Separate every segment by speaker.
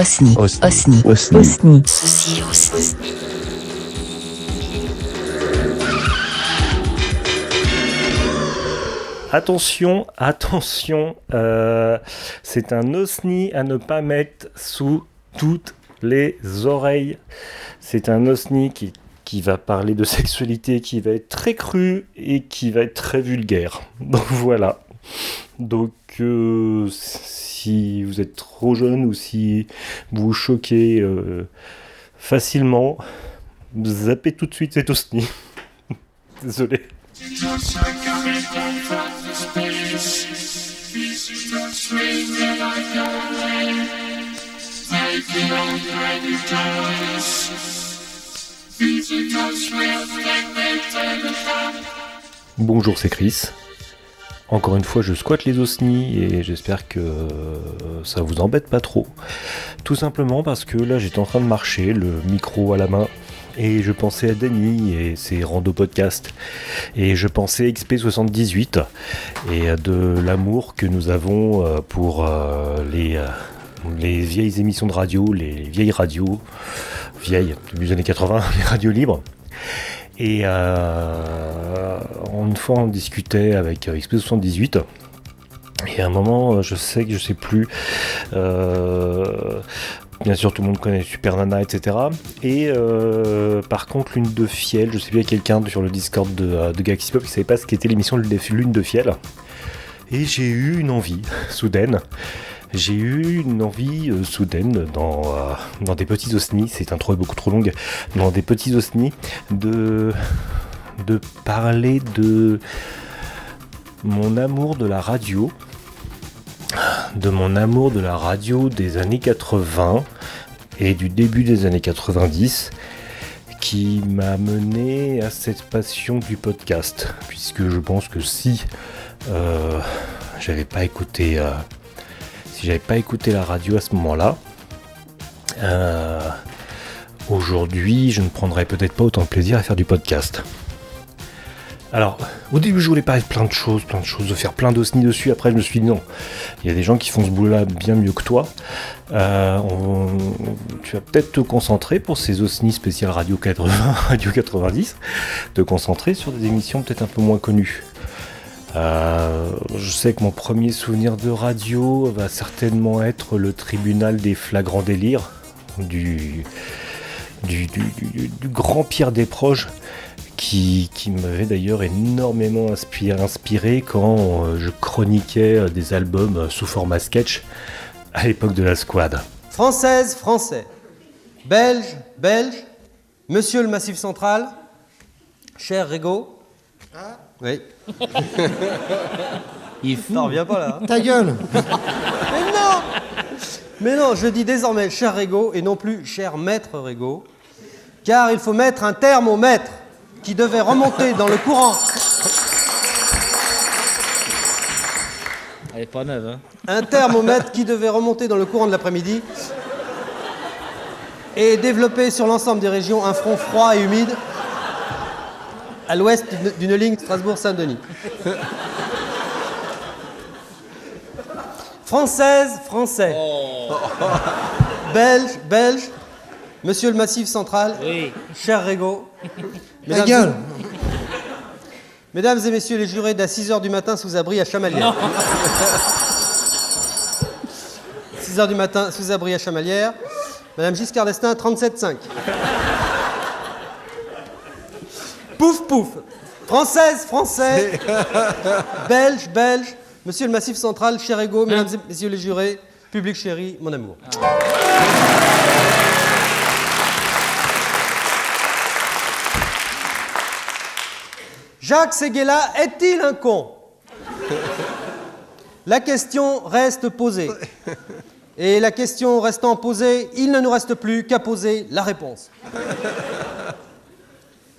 Speaker 1: Osni.
Speaker 2: Osni.
Speaker 1: Osni.
Speaker 2: Osni.
Speaker 1: Osni.
Speaker 3: Ceci aussi.
Speaker 4: Attention, attention, euh, c'est un osni à ne pas mettre sous toutes les oreilles. C'est un osni qui, qui va parler de sexualité, qui va être très cru et qui va être très vulgaire. Donc voilà. Donc euh, si vous êtes trop jeune ou si vous choquez euh, facilement, zappez tout de suite cet osni. Désolé. Bonjour, c'est Chris. Encore une fois, je squatte les osnis et j'espère que euh, ça vous embête pas trop. Tout simplement parce que là, j'étais en train de marcher, le micro à la main, et je pensais à Danny et ses rando podcasts. Et je pensais à XP78 et à de l'amour que nous avons euh, pour euh, les, les vieilles émissions de radio, les vieilles radios, vieilles, début des années 80, les radios libres. Et euh, une fois, on discutait avec euh, XP78. Et à un moment, euh, je sais que je sais plus. bien sûr, tout le monde connaît Super Nana, etc. Et par contre, Lune de Fiel, je sais plus, il y a quelqu'un sur le Discord de, de Galaxy Pop qui savait pas ce qu'était l'émission Lune de Fiel. Et j'ai eu une envie soudaine. J'ai eu une envie euh, soudaine dans, euh, dans des petits osnis, c'est un trop beaucoup trop longue, dans des petits osnis, de, de parler de mon amour de la radio, de mon amour de la radio des années 80 et du début des années 90 qui m'a mené à cette passion du podcast. Puisque je pense que si euh, j'avais pas écouté euh, si j'avais pas écouté la radio à ce moment-là euh, aujourd'hui je ne prendrais peut-être pas autant de plaisir à faire du podcast alors, au début, je voulais parler de plein de choses, plein de choses, de faire plein d'osnis dessus. Après, je me suis dit non, il y a des gens qui font ce boulot-là bien mieux que toi. Euh, on- tu vas peut-être te concentrer pour ces osnis spécial Radio 80, Radio 90, te concentrer sur des émissions peut-être un peu moins connues. Euh, je sais que mon premier souvenir de radio va certainement être le tribunal des flagrants délires du, du, du- du- du grand Pierre des proches qui, qui m'avait d'ailleurs énormément inspiré, inspiré quand euh, je chroniquais euh, des albums sous format sketch à l'époque de la squad.
Speaker 5: Française, français. Belge, belge. Monsieur le Massif Central. Cher Régo. Oui.
Speaker 6: Il est fou.
Speaker 5: T'en reviens pas là. hein
Speaker 7: Ta gueule
Speaker 5: Mais non Mais non, je dis désormais cher Régo et non plus cher maître Régo. Car il faut mettre un terme au maître qui devait remonter dans le courant.
Speaker 6: Elle est pas neuve, hein.
Speaker 5: Un thermomètre qui devait remonter dans le courant de l'après-midi et développer sur l'ensemble des régions un front froid et humide à l'ouest d'une- ligne Strasbourg-Saint-Denis. Française, français. Belge, belge. Monsieur le Massif Central.
Speaker 6: Oui.
Speaker 5: Cher Régo.
Speaker 7: Ta
Speaker 5: Mesdames-
Speaker 7: gueule
Speaker 5: Mesdames et messieurs les jurés d'à 6h du matin sous abri à Chamalières. 6h du matin sous abri à Chamalières. Madame Giscard d'Estaing, 37,5. Pouf Française, français Belge, belge Monsieur le Massif Central, cher Ego, mesdames et messieurs les jurés, public chéri, mon amour. Jacques Séguéla est-il un con? La question reste posée. Et la question restant posée, il ne nous reste plus qu'à poser la réponse.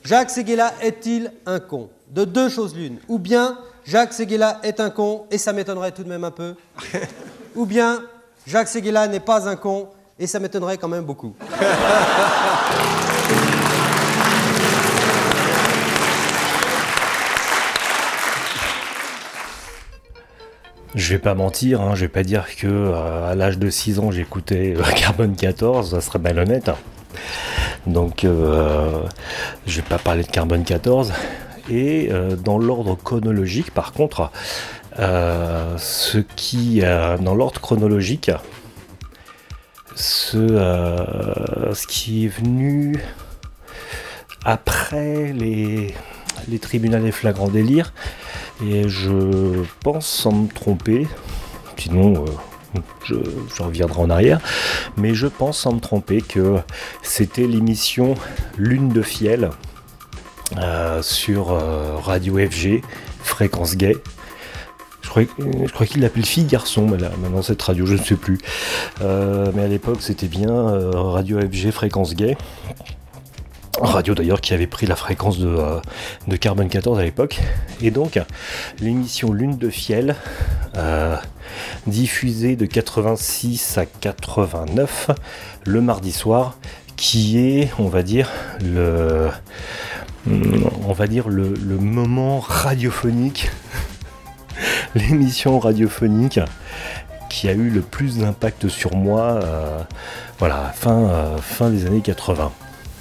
Speaker 5: Jacques Séguéla est-il un con? De deux choses l'une. Ou bien Jacques Séguéla est un con, et ça m'étonnerait tout de même un peu. Ou bien Jacques Séguéla n'est pas un con, et ça m'étonnerait quand même beaucoup.
Speaker 4: Je vais pas mentir, hein, je vais pas dire que euh, à l'âge de 6 ans j'écoutais euh, Carbone 14, ça serait malhonnête. hein. Donc euh, je vais pas parler de Carbone 14. Et euh, dans l'ordre chronologique, par contre, euh, ce qui, dans l'ordre chronologique, ce, qui est venu après les, les tribunaux des flagrants délires, et je pense sans me tromper, sinon je, reviendrai en arrière, mais je pense sans me tromper que c'était l'émission Lune de Fiel euh, sur euh, Radio FG, Fréquence Gay. Je crois, qu'il l'appelle fille garçon mais là, maintenant cette radio, je ne sais plus. Euh, mais à l'époque c'était bien Radio FG Fréquence Gay. Radio d'ailleurs qui avait pris la fréquence de, euh, Carbone 14 à l'époque. Et donc l'émission Lune de Fiel, euh, diffusée de 86 à 89 le mardi soir, qui est, on va dire, le, on va dire le, moment radiophonique, l'émission radiophonique qui a eu le plus d'impact sur moi, euh, voilà, fin des années 80.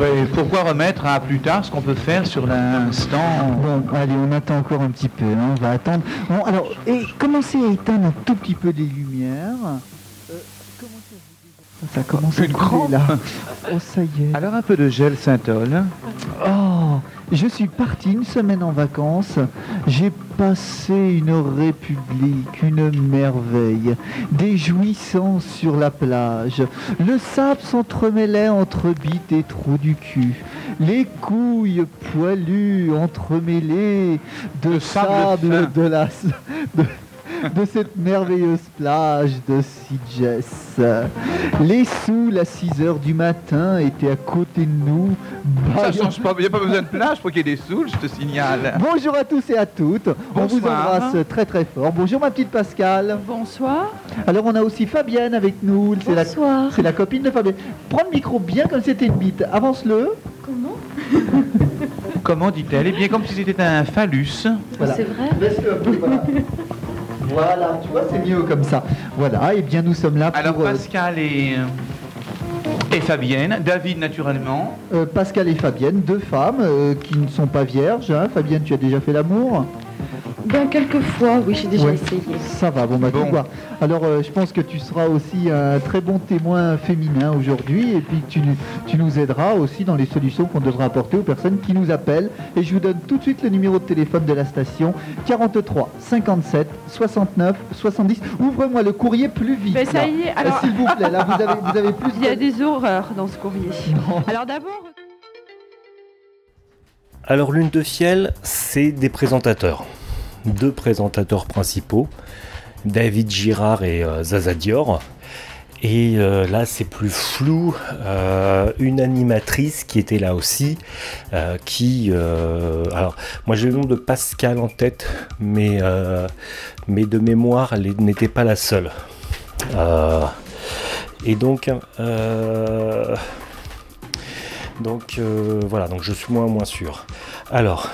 Speaker 1: Ouais, Pourquoi remettre à plus tard ce qu'on peut faire sur l'instant?
Speaker 2: Bon, allez, on attend encore un petit peu, hein, on va attendre. Bon, alors, et commencez à éteindre un tout petit peu les lumières? Euh, ça commence à
Speaker 1: Une
Speaker 2: couler, là. Oh, ça y est.
Speaker 1: Alors un peu de gel.
Speaker 2: Oh, je suis parti une semaine en vacances. J'ai passé une république, une merveille. Des jouissances sur la plage. Le sable s'entremêlait entre bites et trous du cul. Les couilles poilues entremêlées de,
Speaker 1: De sable
Speaker 2: de la de, de cette merveilleuse plage de Sitges. Les souls à 6 heures du matin étaient à côté de nous.
Speaker 1: Ça change pas, il n'y a pas besoin de plage pour qu'il y ait des soules, je te signale.
Speaker 2: Bonjour à tous et à toutes. On vous
Speaker 1: Bonsoir.
Speaker 2: embrasse très très fort. Bonjour ma petite Pascal.
Speaker 3: Bonsoir.
Speaker 2: Alors on a aussi Fabienne avec nous. C'est la,
Speaker 3: Bonsoir.
Speaker 2: c'est la copine de Fabienne. Prends le micro bien comme si c'était une bite. Avance-le.
Speaker 3: Comment?
Speaker 1: Comment dit-elle? Eh bien comme si c'était un phallus.
Speaker 2: Voilà.
Speaker 3: C'est vrai
Speaker 2: Laisse-le un peu, voilà. Voilà, tu vois, c'est mieux comme ça. Voilà, et bien nous sommes là pour
Speaker 1: Alors
Speaker 2: euh,
Speaker 1: Pascal et, et Fabienne, David naturellement.
Speaker 2: euh, Pascal et Fabienne, deux femmes euh, qui ne sont pas vierges. hein. Fabienne, tu as déjà fait l'amour?
Speaker 3: Ben, quelquefois, oui, j'ai déjà
Speaker 2: Ouais.
Speaker 3: essayé.
Speaker 2: Ça va, bon bah tu
Speaker 1: Bon.
Speaker 2: vois. Alors euh, je pense que tu seras aussi un très bon témoin féminin aujourd'hui et puis tu, nous- tu nous aideras aussi dans les solutions qu'on devra apporter aux personnes qui nous appellent. Et je vous donne tout de suite le numéro de téléphone de la station 43 57 69 70. Ouvre-moi le courrier plus vite.
Speaker 3: Ben, ça y est, alors-
Speaker 2: S'il vous plaît, là vous avez, vous avez plus
Speaker 3: Il y a
Speaker 2: de-
Speaker 3: des horreurs dans ce courrier.
Speaker 2: Non.
Speaker 3: Alors d'abord,
Speaker 4: Alors Lune de Fiel, c'est des présentateurs. Deux présentateurs principaux, David Girard et euh, Zaza Dior. Et euh, là, c'est plus flou. euh, une animatrice qui était là aussi, qui... alors, moi j'ai le nom de Pascal en tête, mais, mais de mémoire, elle n'était pas la seule. Et donc... donc voilà, donc je suis moins moins sûr. Alors,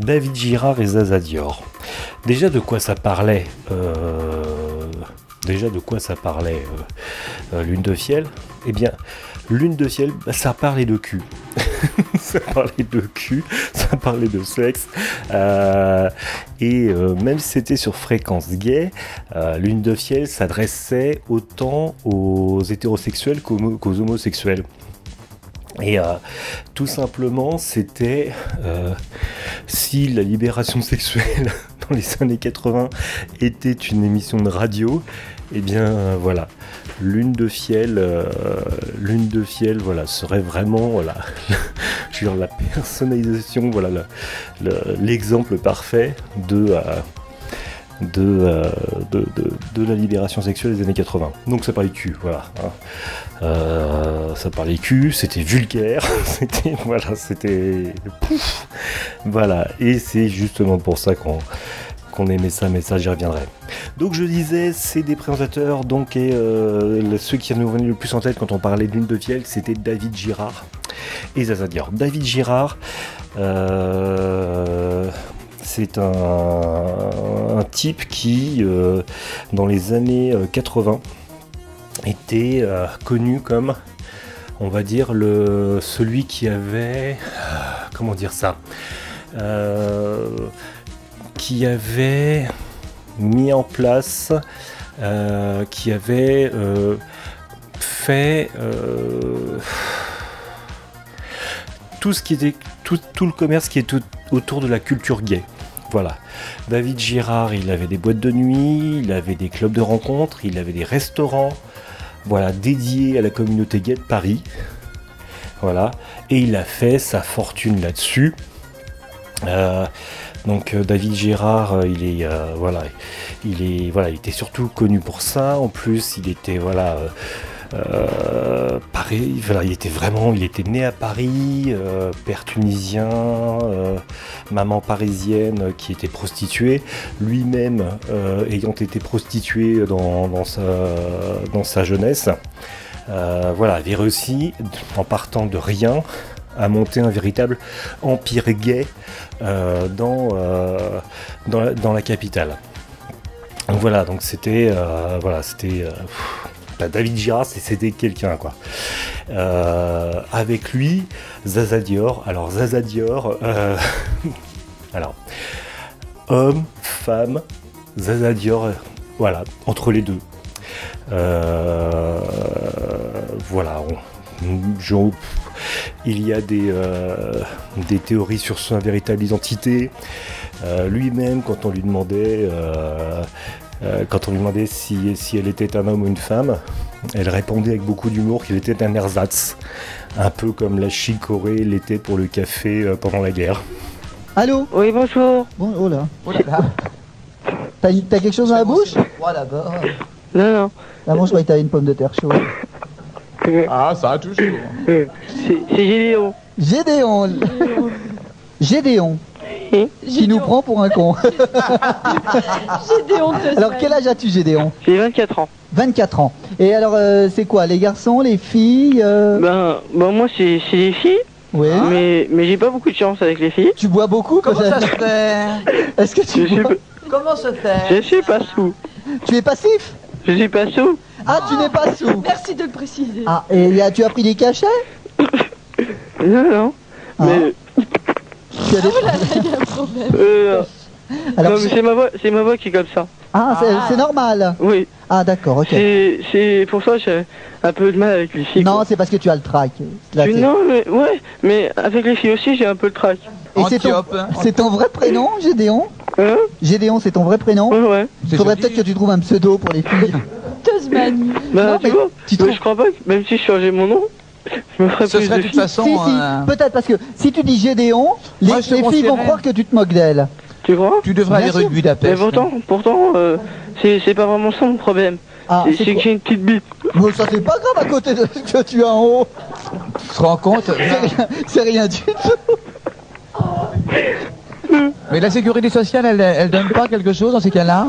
Speaker 4: David Girard et Zaza Dior. Déjà de quoi ça parlait euh, Déjà de quoi ça parlait euh, euh, Lune de Fiel? Eh bien, Lune de Ciel, bah, ça parlait de cul. ça parlait de cul, ça parlait de sexe. Et même si c'était sur fréquence gay, Lune de Fiel s'adressait autant aux hétérosexuels qu'aux homosexuels. Et euh, tout simplement, c'était euh, si la libération sexuelle dans les années 80 était une émission de radio, eh bien euh, voilà, Lune de Fiel, Lune de Fiel, voilà, serait vraiment voilà, je la personnalisation, voilà, le- le- l'exemple parfait de de, euh, de, la libération sexuelle des années 80. Donc ça parlait cul, voilà. hein. Euh, ça parlait cul, c'était vulgaire, c'était voilà, c'était pouf, voilà. Et c'est justement pour ça qu'on aimait ça, mais ça j'y reviendrai. Donc je disais, c'est des présentateurs, donc et euh, ceux qui nous venaient le plus en tête quand on parlait d'une de Viel, c'était David Girard et Zaza. David Girard, c'est un, type qui, euh, dans les années euh, 80, était euh, connu comme, on va dire, le, celui qui avait, euh, comment dire ça, Euh, qui avait mis en place, euh, qui avait euh, fait euh, tout ce qui était tout, tout le commerce qui est autour de la culture gay. Voilà. David Girard, il avait des boîtes de nuit, il avait des clubs de rencontres, il avait des restaurants, voilà, dédiés à la communauté gay de Paris. Voilà. Et il a fait sa fortune là-dessus. Euh, donc euh, David Girard, euh, il est voilà, il est il était surtout connu pour ça. En plus, il était voilà, euh, Paris, voilà, il était vraiment, il était né à Paris, euh, père tunisien, euh, maman parisienne qui était prostituée, lui-même ayant été prostitué dans, sa jeunesse. Voilà, avait réussi en partant de rien à monter un véritable empire gay dans, la, capitale. Voilà, donc voilà, c'était David Girard, c'est- c'était quelqu'un quoi. Euh, avec lui, Zaza Dior. Alors Zaza Dior, euh, alors homme, femme, Zaza Dior, euh, voilà, entre les deux. Euh, voilà, on- il y a des, théories sur sa véritable identité. Lui-même, quand on lui demandait, euh, quand on lui demandait si, si elle était un homme ou une femme, elle répondait avec beaucoup d'humour qu'il était un ersatz, un peu comme la chicorée l'était pour le café euh, pendant la guerre.
Speaker 2: Allô
Speaker 6: Oui, bonjour.
Speaker 2: Bon, oh là. T'as t'as quelque chose dans la bouche
Speaker 6: Non, non.
Speaker 2: Ah bon, je croyais que t'avais une pomme de terre chaude.
Speaker 1: Ah, ça a toujours.
Speaker 6: C'est Gédéon.
Speaker 2: Gédéon Gédéon Qui nous prend pour un con.
Speaker 3: Gédéon
Speaker 2: Alors quel âge as-tu Gédéon?
Speaker 6: J'ai 24 ans.
Speaker 2: 24 ans. Et alors euh, c'est quoi Les garçons, les filles euh,
Speaker 6: Ben, ben moi, c'est c'est les filles,
Speaker 2: Oui.
Speaker 6: mais, mais j'ai pas beaucoup de chance avec les filles.
Speaker 2: Tu bois beaucoup
Speaker 7: Comment ça se fait?
Speaker 2: Est-ce que tu
Speaker 6: Je
Speaker 2: bois?
Speaker 7: Comment se fait?
Speaker 6: Je suis pas sous.
Speaker 2: Tu es passif?
Speaker 6: Je suis pas sous.
Speaker 2: Ah, tu n'es pas sous
Speaker 3: Merci de le préciser.
Speaker 2: Ah, et a- tu as pris des cachets?
Speaker 6: Non, non.
Speaker 2: Ah.
Speaker 6: Mais,
Speaker 2: Tu as des-
Speaker 3: Il y a un problème.
Speaker 6: euh,
Speaker 2: Alors,
Speaker 6: non, mais c'est ma voix, c'est ma voix qui est comme ça.
Speaker 2: Ah, c'est
Speaker 3: Ah.
Speaker 2: c'est normal
Speaker 6: Oui.
Speaker 2: Ah, d'accord, ok.
Speaker 6: C'est, c'est pour ça que j'ai un peu de mal avec les filles.
Speaker 2: Non,
Speaker 6: quoi.
Speaker 2: c'est parce que tu as le trac.
Speaker 6: Non, mais ouais, mais avec les filles aussi, j'ai un peu le trac.
Speaker 2: Et c'est ton, c'est ton vrai prénom, Gédéon
Speaker 6: Hein
Speaker 2: Gédéon, c'est ton vrai prénom
Speaker 6: Ouais, ouais.
Speaker 2: Il faudrait peut-être que tu trouves un pseudo pour les filles.
Speaker 3: Tasmanie.
Speaker 6: Bah,
Speaker 2: Non,
Speaker 6: tu
Speaker 2: mais
Speaker 6: vois,
Speaker 2: tu
Speaker 6: mais
Speaker 2: trouves-
Speaker 6: je crois pas que même si je changeais mon nom, je me ferais
Speaker 7: Ce
Speaker 6: plus
Speaker 7: serait
Speaker 6: de
Speaker 7: toute façon.
Speaker 2: si, si,
Speaker 7: euh,
Speaker 2: peut-être parce que si tu dis Gédéon, les,
Speaker 7: Moi,
Speaker 2: les filles vont croire que tu te moques d'elles.
Speaker 6: Tu crois?
Speaker 7: Tu devrais aller rue de
Speaker 6: Mais
Speaker 7: Budapest.
Speaker 6: pourtant, pourtant, euh, c'est pas vraiment ça mon problème.
Speaker 2: Ah,
Speaker 6: C'est que j'ai une petite bite.
Speaker 2: Bon, ça c'est pas grave à côté de ce que tu as en haut.
Speaker 7: Tu te rends compte?
Speaker 2: C'est rien, c'est rien du tout.
Speaker 7: Mais la sécurité sociale, elle, elle donne pas quelque chose dans ces cas-là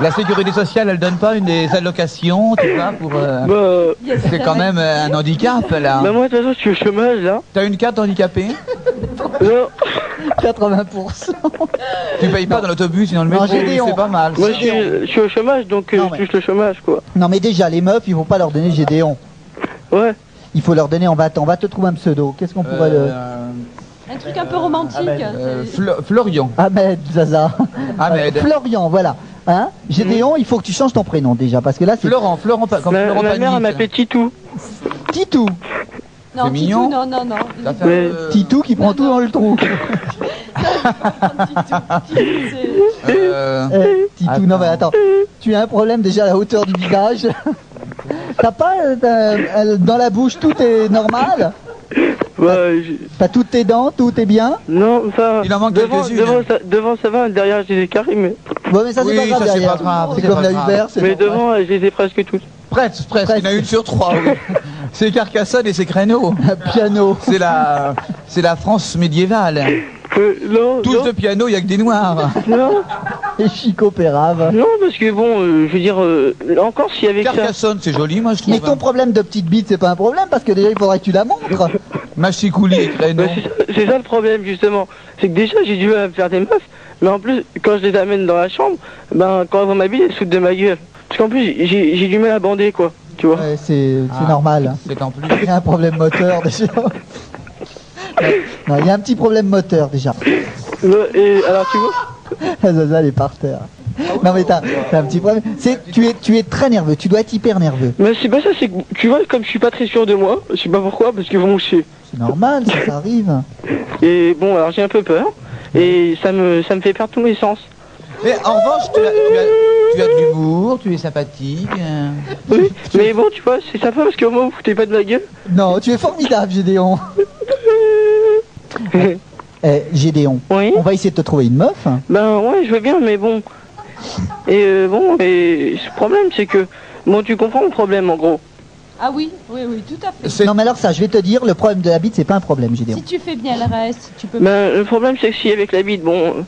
Speaker 7: La sécurité sociale, elle donne pas une des allocations, tu vois, pour. euh,
Speaker 6: Bah,
Speaker 7: C'est quand même euh, un handicap là.
Speaker 6: bah moi de toute façon je suis au chômage là.
Speaker 7: T'as une carte handicapée
Speaker 6: Non,
Speaker 2: 80%.
Speaker 7: Tu payes pas dans l'autobus et dans le
Speaker 2: Non,
Speaker 7: métro,
Speaker 2: Gédéon.
Speaker 7: c'est pas mal.
Speaker 6: moi je suis, au chômage donc euh,
Speaker 2: Non,
Speaker 6: je
Speaker 2: mais-
Speaker 6: touche le chômage quoi.
Speaker 2: Non mais déjà, les meufs, il faut pas leur donner Gédéon.
Speaker 6: Ouais.
Speaker 2: Il faut leur donner, on va, on va te trouver un pseudo. Qu'est-ce qu'on pourrait le...
Speaker 7: Euh,
Speaker 3: Un truc un peu romantique.
Speaker 7: euh,
Speaker 3: c'est-
Speaker 7: Flo- Florian.
Speaker 2: Ahmed, Zaza.
Speaker 7: Ahmed.
Speaker 2: Euh, Florian, voilà. Hein Gédéon, il faut que tu changes ton prénom déjà, parce que là c'est
Speaker 7: Florent, Florent, pas- comme
Speaker 6: Ma,
Speaker 7: Florent
Speaker 6: ma mère elle m'appelait Titou.
Speaker 2: Titou.
Speaker 3: Non,
Speaker 7: C'est mignon.
Speaker 3: Titou, non, non, non.
Speaker 7: ça fait,
Speaker 6: Mais-
Speaker 7: euh,
Speaker 2: Titou qui prend tout dans le trou.
Speaker 3: Titou, c'est-
Speaker 7: euh,
Speaker 2: Euh, Titou, non mais
Speaker 7: Attends.
Speaker 2: attends. Tu as un problème déjà à la hauteur du visage. T'as pas euh, t'as- euh, dans la bouche tout est normal?
Speaker 6: Ouais, je-
Speaker 2: T'as toutes tes dents, tout est bien
Speaker 6: non, ça.
Speaker 7: Il en manque
Speaker 6: devant,
Speaker 7: quelques-unes.
Speaker 6: devant, ça, devant ça va, derrière j'ai des caries mais.
Speaker 2: Bon, mais ça, c'est
Speaker 7: Oui,
Speaker 2: pas grave
Speaker 7: ça, c'est
Speaker 2: derrière.
Speaker 7: pas grave,
Speaker 2: C'est
Speaker 7: c'est
Speaker 2: comme la
Speaker 7: grave.
Speaker 2: Uber, c'est
Speaker 6: Mais
Speaker 2: normal.
Speaker 6: devant, euh, je les ai presque toutes.
Speaker 7: Presque, presque. Il y en a une sur trois. oui. C'est Carcassonne et c'est Créneau.
Speaker 2: Un piano.
Speaker 7: C'est la, c'est la France médiévale.
Speaker 6: Euh, non,
Speaker 7: Tous
Speaker 6: non,
Speaker 7: de piano, il y a que des noirs.
Speaker 6: non,
Speaker 2: Et Chico Pérave.
Speaker 6: non, parce que bon, euh, je veux dire, euh, encore, si avec ça...
Speaker 7: Carcassonne, c'est joli, moi je trouve.
Speaker 2: Mais ton problème de petite bite, c'est pas un problème parce que déjà il faudrait que tu la montres.
Speaker 7: Créneau.
Speaker 6: Bah, c'est ça- c'est ça le problème justement, c'est que déjà j'ai du mal à me faire des meufs, mais en plus quand je les amène dans la chambre, ben quand elles vont m'habiller, elles se foutent de ma gueule. Parce qu'en plus j'ai j'ai du mal à bander quoi, tu vois.
Speaker 2: Ouais, c'est c'est
Speaker 7: Ah.
Speaker 2: normal.
Speaker 7: C'est en plus.
Speaker 2: Il y a un problème moteur déjà. Non, il y a un petit problème moteur déjà.
Speaker 6: Le- Et alors tu vois,
Speaker 2: Zaza, elle est par terre. Non mais t'as un petit problème. C'est tu es tu es très nerveux. Tu dois être hyper nerveux.
Speaker 6: mais c'est pas ça, c'est que tu vois comme je suis pas très sûr de moi, je sais pas pourquoi, parce que bon je sais.
Speaker 2: C'est normal, ça, ça arrive.
Speaker 6: Et bon alors j'ai un peu peur, et ça me ça me fait perdre tous mes sens.
Speaker 7: Mais en revanche, tu as, tu as- tu as de l'humour, tu es sympathique. euh.
Speaker 6: Oui, mais bon tu vois, c'est sympa parce qu'au moins vous foutez pas de ma gueule.
Speaker 2: Non, tu es formidable, Gédéon. Eh, Gédéon,
Speaker 6: Oui.
Speaker 2: on va essayer de te trouver une meuf.
Speaker 6: Ben ouais, je veux bien, mais bon. Et euh, bon, et ce problème, c'est que. Bon, tu comprends le problème en gros.
Speaker 3: Ah oui, oui, oui, tout à fait.
Speaker 7: C'est-
Speaker 2: Non mais alors ça, je vais te dire, le problème de la bite, c'est pas un problème, Gédéon.
Speaker 3: Si tu fais bien le reste, tu peux.
Speaker 6: Ben, le problème, c'est que si avec la bite, bon,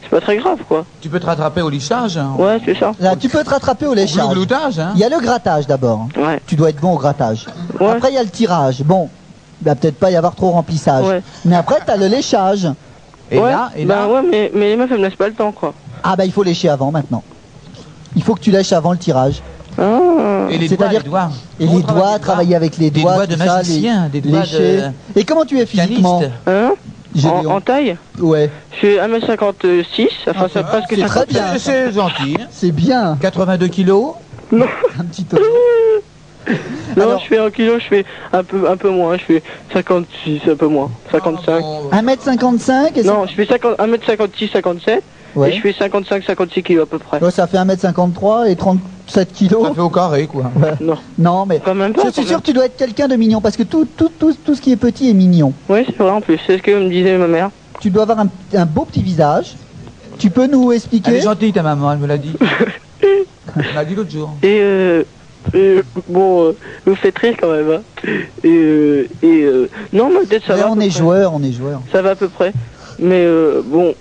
Speaker 6: c'est pas très grave quoi.
Speaker 7: Tu peux te rattraper au lichage. hein.
Speaker 6: Ouais, c'est ça.
Speaker 2: Là, tu peux te rattraper au
Speaker 7: Au
Speaker 2: léchage.
Speaker 7: gloutage, hein.
Speaker 2: Il y a le grattage d'abord.
Speaker 6: Ouais,
Speaker 2: Tu dois être bon au grattage.
Speaker 6: ouais.
Speaker 2: Après, il y a le tirage. Bon, il va peut-être pas y avoir trop remplissage.
Speaker 6: Ouais.
Speaker 2: Mais après, tu as le léchage.
Speaker 7: Et
Speaker 6: ouais,
Speaker 7: là, et là,
Speaker 6: ouais, mais, mais les meufs, elles me laissent pas le temps quoi.
Speaker 2: Ah bah il faut lécher avant maintenant. Il faut que tu lèches avant le tirage.
Speaker 6: Ah.
Speaker 7: et les doigts, les doigts.
Speaker 2: Et les doigts, travailler avec les
Speaker 7: Des
Speaker 2: doigts,
Speaker 7: doigts de
Speaker 2: ça,
Speaker 7: magicien,
Speaker 2: les-
Speaker 7: des doigts
Speaker 2: lécher. Et comment tu es physiquement.
Speaker 6: Hein en, taille
Speaker 2: Ouais,
Speaker 6: Je fais 1m56, enfin ça presque
Speaker 2: c'est très
Speaker 6: 50.
Speaker 2: bien.
Speaker 7: C'est- gentil. hein.
Speaker 2: c'est bien.
Speaker 7: 82 kilos.
Speaker 2: Un petit tour.
Speaker 6: Non,
Speaker 2: Alors-
Speaker 6: je fais en kilo, je fais un peu, un peu moins, je fais 56, un peu moins, 55.
Speaker 7: Ah, bon.
Speaker 2: 1m55 et
Speaker 6: Non, je fais 50, 1m56, 57,
Speaker 2: Ouais.
Speaker 6: et je fais 55, 56 kilos à peu près.
Speaker 2: Ouais, ça fait 1m53 et 37 kilos.
Speaker 7: Ça fait au carré, quoi.
Speaker 2: Ouais.
Speaker 6: Non,
Speaker 2: Non, mais
Speaker 6: quand même pas.
Speaker 2: je suis sûr que tu dois être quelqu'un de mignon parce que tout, tout, tout, tout ce qui est petit est mignon.
Speaker 6: Oui, c'est vrai en plus, c'est ce que me disait ma mère.
Speaker 2: Tu dois avoir un, un beau petit visage. Tu peux nous
Speaker 7: Elle est
Speaker 2: expliquer
Speaker 7: gentille, ta maman, elle me l'a dit. Elle m'a dit l'autre jour.
Speaker 6: Et, euh, et, bon, euh, vous faites rire quand même. Hein. Et, euh, et euh, non, ma tête ça
Speaker 2: Ouais,
Speaker 6: va.
Speaker 2: On est
Speaker 6: près.
Speaker 2: joueur, on est joueur.
Speaker 6: Ça va à peu près. Mais euh, bon,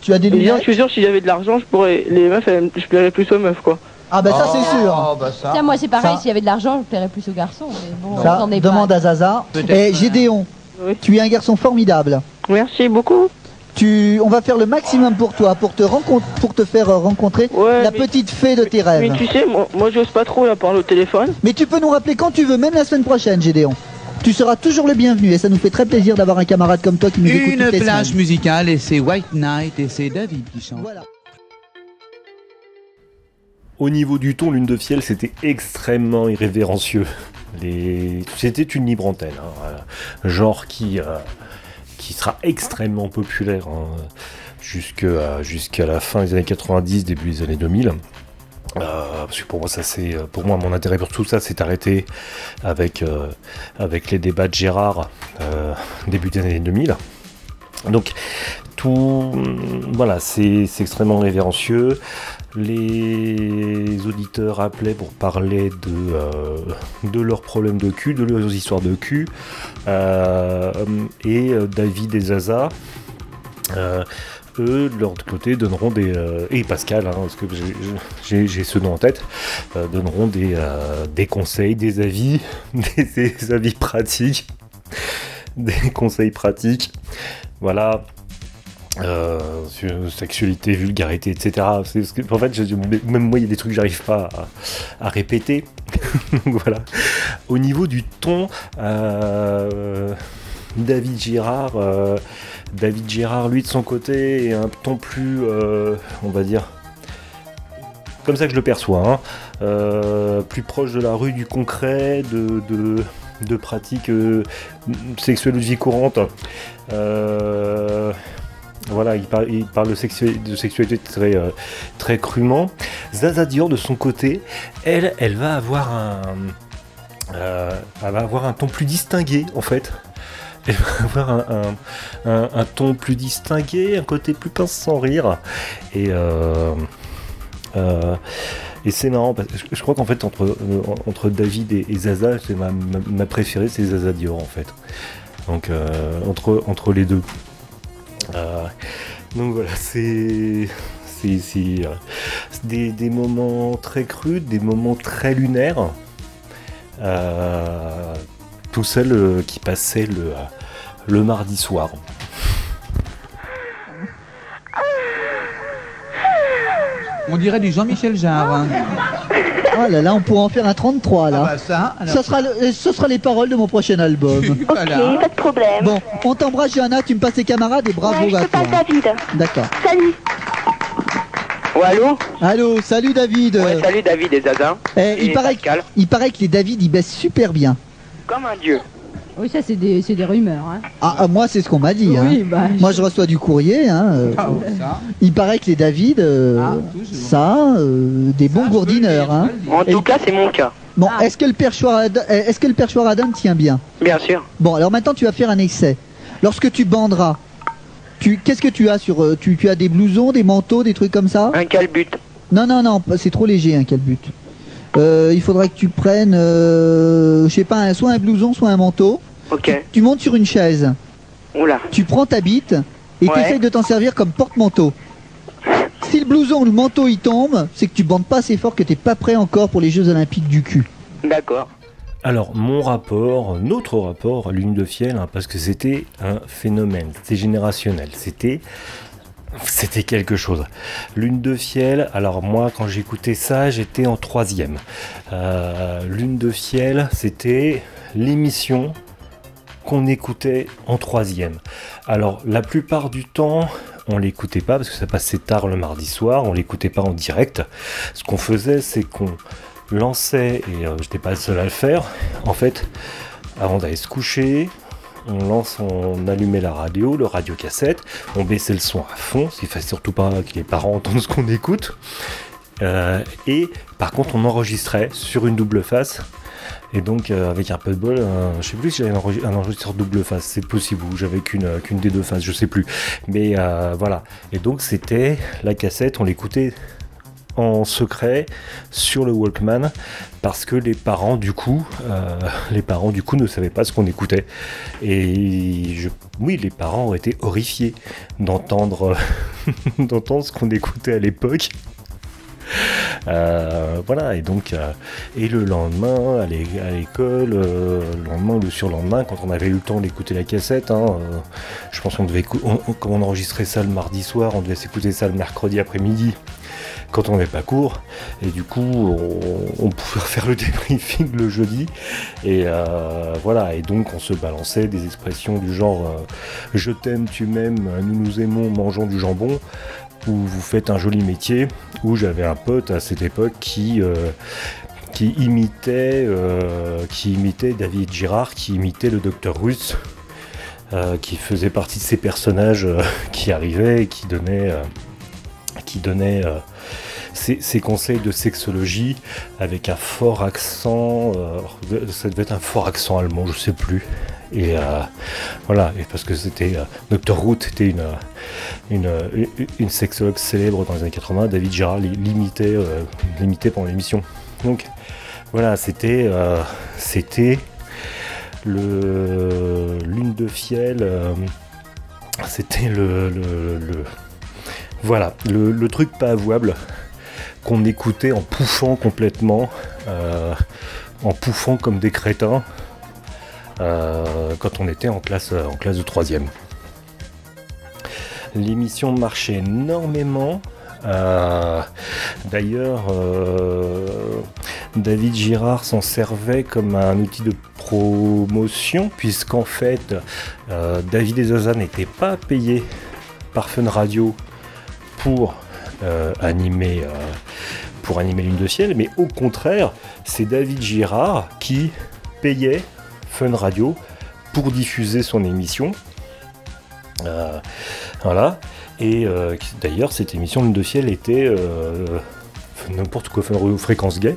Speaker 2: Tu as des
Speaker 6: disons, je
Speaker 2: lunettes
Speaker 6: suis sûr, si j'avais de l'argent, je pourrais. Les meufs, elles- je plairais plus aux meufs, quoi.
Speaker 2: Ah bah ça c'est sûr.
Speaker 7: Oh, bah ça.
Speaker 3: Tiens, moi c'est pareil, s'il y avait de l'argent, je plairais plus aux garçons. Mais bon,
Speaker 2: Ça, demande
Speaker 3: pas.
Speaker 2: à Zaza.
Speaker 7: Peut-être,
Speaker 2: Et
Speaker 7: euh,
Speaker 2: Gédéon,
Speaker 6: Oui.
Speaker 2: tu es un garçon formidable.
Speaker 6: Merci beaucoup.
Speaker 2: Tu, on va faire le maximum pour toi, pour te, rencontre, pour te faire rencontrer
Speaker 6: Ouais,
Speaker 2: la
Speaker 6: mais-
Speaker 2: petite fée de tes rêves.
Speaker 6: Mais tu sais, moi, moi j'ose pas trop la parler au téléphone.
Speaker 2: Mais tu peux nous rappeler quand tu veux, même la semaine prochaine, Gédéon. Tu seras toujours le bienvenu et ça nous fait très plaisir d'avoir un camarade comme toi qui nous écoute
Speaker 7: Une
Speaker 2: toutes les
Speaker 7: plage
Speaker 2: semaines.
Speaker 7: musicale et c'est White Night et c'est David qui chante.
Speaker 2: Voilà.
Speaker 4: Au niveau du ton, Lune de Fiel, c'était extrêmement irrévérencieux. Les... C'était une libre antenne, hein, voilà. genre qui, euh, qui sera extrêmement populaire hein, jusqu'à jusqu'à la fin des années 90, début des années 2000. Euh, parce que pour moi, ça c'est, pour moi, mon intérêt pour tout ça s'est arrêté avec euh, avec les débats de Gérard euh, début des années 2000. Donc tout, voilà, c'est extrêmement révérencieux. Les auditeurs appelaient pour parler de, euh, de leurs problèmes de cul, de leurs histoires de cul. Euh, et euh, David et Zaza, eux, de leur côté, donneront des. et Pascal, hein, parce que j'ai- ce nom en tête, donneront des, conseils, des avis, des avis pratiques, des conseils pratiques. Voilà, euh, sexualité, vulgarité, etc. Parce que, en fait, même moi, il y a des trucs que j'arrive pas à, répéter. Voilà. Au niveau du ton, euh, David Girard, euh, David Girard, lui de son côté, est un ton plus, on va dire, comme ça que je le perçois, hein, plus proche de la rue, du concret, de, pratiques sexuelles vie courante. Il parle, de, de sexualité très, euh, très crûment. Zaza Dior, de son côté, elle, elle va avoir un, euh, elle va avoir un ton plus distingué, en fait. Elle va avoir un, ton plus distingué, un côté plus pince sans rire. Et, euh, c'est marrant parce que je- crois qu'en fait entre, David et, Zaza, c'est ma, préférée, c'est Zaza Dior en fait. Donc entre les deux. Euh, donc voilà, c'est c'est euh, des, moments très crus, des moments très lunaires. Euh, tout seul qui passait le, le mardi soir.
Speaker 7: On dirait du Jean-Michel Jarre.
Speaker 2: Ah là là, on pourra en faire un 33 là.
Speaker 7: Ah bah ça, alors.
Speaker 2: Ça sera, le- ce sera les paroles de mon prochain album.
Speaker 7: Voilà.
Speaker 8: pas de problème.
Speaker 2: Bon, on t'embrasse Johanna, tu me passes tes camarades et bravo
Speaker 8: ouais, je
Speaker 2: à
Speaker 8: te
Speaker 2: toi.
Speaker 8: passe David.
Speaker 2: D'accord.
Speaker 8: Salut.
Speaker 6: Ouais, allô
Speaker 2: Allô, salut David.
Speaker 6: Ouais, salut David et Zaza.
Speaker 2: Eh, il,
Speaker 6: et
Speaker 2: paraît,
Speaker 6: Pascal.
Speaker 2: il paraît que les David ils baissent super bien.
Speaker 6: Comme un dieu.
Speaker 3: Oui, ça, c'est des, c'est des rumeurs. Hein.
Speaker 2: Ah, ah, moi c'est ce qu'on m'a dit. hein.
Speaker 3: Oui, bah,
Speaker 2: Moi je reçois du courrier. Hein, euh,
Speaker 7: Ah, oh, ça.
Speaker 2: Il paraît que les David, euh,
Speaker 7: Ah, toujours.
Speaker 2: ça, euh, des bons gourdineurs. Hein.
Speaker 6: En
Speaker 2: Et-
Speaker 6: tout cas, c'est mon cas.
Speaker 2: Bon,
Speaker 3: Ah.
Speaker 2: est-ce que le perchoir, eh, est-ce que le perchoir Adam tient bien?
Speaker 6: Bien sûr.
Speaker 2: Bon, alors maintenant tu vas faire un essai. Lorsque tu banderas, tu, qu'est-ce que tu as sur, euh, tu, tu as des blousons, des manteaux, des trucs comme ça?
Speaker 6: Un calbut.
Speaker 2: Non, non, non, c'est trop léger, un calbut. Euh, il faudrait que tu prennes, euh, je sais pas, un- soit un blouson, soit un manteau.
Speaker 6: Ok.
Speaker 2: Tu montes sur une chaise,
Speaker 6: Oula.
Speaker 2: tu prends ta bite et
Speaker 6: Ouais.
Speaker 2: tu essayes de t'en servir comme porte-manteau. Si le blouson ou le manteau il tombe, c'est que tu bandes pas assez fort, que t'es pas prêt encore pour les Jeux Olympiques du cul.
Speaker 6: D'accord.
Speaker 4: Alors, mon rapport, notre rapport à l'une de fiel, hein, parce que c'était un phénomène, c'était générationnel, c'était. C'était quelque chose. Lune de fiel, alors moi quand j'écoutais ça, j'étais en troisième. Euh, Lune de fiel, c'était l'émission qu'on écoutait en troisième. Alors la plupart du temps, on l'écoutait pas parce que ça passait tard le mardi soir, on l'écoutait pas en direct. Ce qu'on faisait, c'est qu'on lançait, et euh, j'étais pas le seul à le faire, en fait, avant d'aller se coucher, on lance, on allumait la radio, le radio cassette, on baissait le son à fond, il fallait surtout pas que les parents entendent ce qu'on écoute. Euh, et par contre, on enregistrait sur une double face. Et donc, euh, avec un peu de bol, je sais plus si j'avais un, enregis- un enregistreur double face, c'est possible, ou j'avais qu'une euh, des deux faces, je sais plus. Mais voilà. Et donc, c'était la cassette, on l'écoutait en secret sur le Walkman parce que les parents du coup les parents du coup ne savaient pas ce qu'on écoutait et oui les parents ont été horrifiés d'entendre d'entendre ce qu'on écoutait à l'époque Euh, voilà et donc euh, et le lendemain à l'é- à l'école euh, le lendemain ou le surlendemain quand on avait eu le temps d'écouter la cassette hein, je pense qu'on devait on, on- comme on enregistrait ça le mardi soir on devait s'écouter ça le mercredi après-midi quand on n'avait pas cours. Et du coup, on, pouvait faire le débriefing le jeudi. Et voilà, et donc on se balançait des expressions du genre Je t'aime, tu m'aimes, nous nous aimons, mangeons du jambon. Ou vous faites un joli métier. Où j'avais un pote à cette époque qui. euh, imitait, euh, qui imitait David Girard, qui imitait le docteur russe, euh, qui faisait partie de ces personnages qui arrivaient et qui donnaient, qui donnaient ses, conseils de sexologie avec un fort accent, euh, ça devait être un fort accent allemand, je sais plus. Et euh, voilà, et parce que c'était euh, Dr. Root était une, une, une, sexologue célèbre dans les années 80, David Girard l'i- l'imitait euh, l'imitait pendant l'émission. Donc voilà, c'était euh, c'était le lune de fiel, euh, c'était le, le- le- voilà le truc pas avouable qu'on écoutait en pouffant complètement, euh, en pouffant comme des crétins euh, quand on était en classe, en classe de troisième. L'émission marchait énormément. euh, D'ailleurs, euh, David Girard s'en servait comme un outil de promotion, puisqu'en fait, euh, David et Zaza n'étaient pas payés par Fun Radio pour euh, animer euh, pour animer Lune de Ciel, mais au contraire, c'est David Girard qui payait Fun Radio pour diffuser son émission. Euh, voilà. Et euh, d'ailleurs, cette émission Lune de Ciel était euh, n'importe quoi, Fréquence Gay.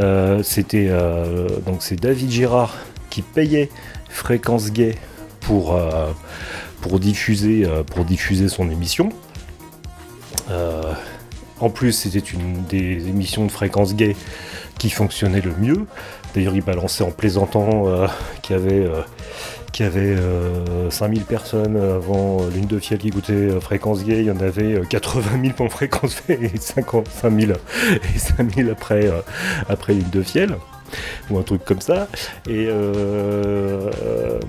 Speaker 4: Euh, C'était euh, donc c'est David Girard qui payait Fréquence Gay pour euh, pour diffuser euh, pour diffuser son émission. Euh, En plus, c'était une des émissions de fréquence gay qui fonctionnait le mieux. D'ailleurs, il balançait en plaisantant euh, qu'il y avait, euh, qu'il y avait euh, 5000 personnes avant euh, l'une de fiel qui euh, fréquence gay. Il y en avait euh, 80 000 pour fréquence gay et 55 000, et 5 000 après, euh, l'une de fiel. Ou un truc comme ça. Et euh, euh,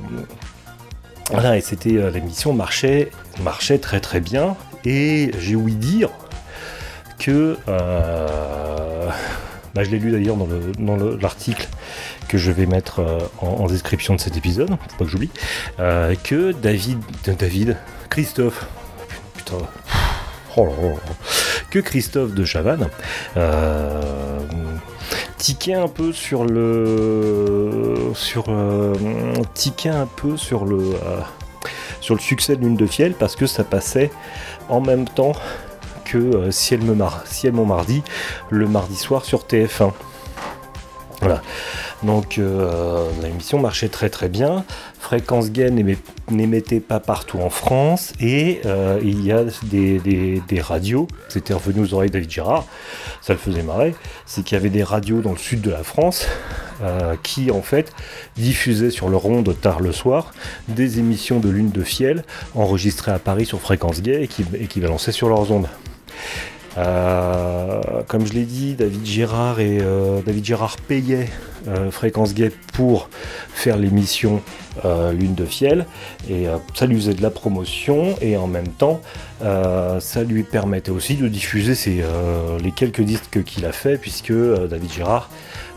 Speaker 4: voilà, et c'était euh, l'émission marchait, marchait très très bien. Et j'ai ouï dire que euh, bah, je l'ai lu d'ailleurs dans le dans le- l'article que je vais mettre euh, en, description de cet épisode, pas que j'oublie, euh, que David, David, Christophe, putain, oh que Christophe de Chavannes tiquait un peu sur le sur tiquait un peu sur le sur le succès de Lune de Fiel parce que ça passait en même temps que euh, Ciel, me mar Ciel mon mardi le mardi soir sur TF1. Voilà. Donc euh, l'émission marchait très très bien. Fréquence n'émet- n'émettait pas partout en France et euh, il y a des, radios, c'était revenu aux oreilles David Girard, ça le faisait marrer, c'est qu'il y avait des radios dans le sud de la France euh, qui en fait diffusaient sur le ronde tard le soir des émissions de lune de fiel enregistrées à Paris sur Fréquence Gay et qui, et qui balançaient sur leurs ondes. Euh, comme je l'ai dit, David Girard et euh, David Girard payait euh, Fréquence Gay pour faire l'émission euh, Lune de Fiel et euh, ça lui faisait de la promotion et en même temps euh, ça lui permettait aussi de diffuser ses, euh, les quelques disques qu'il a fait puisque euh, David Girard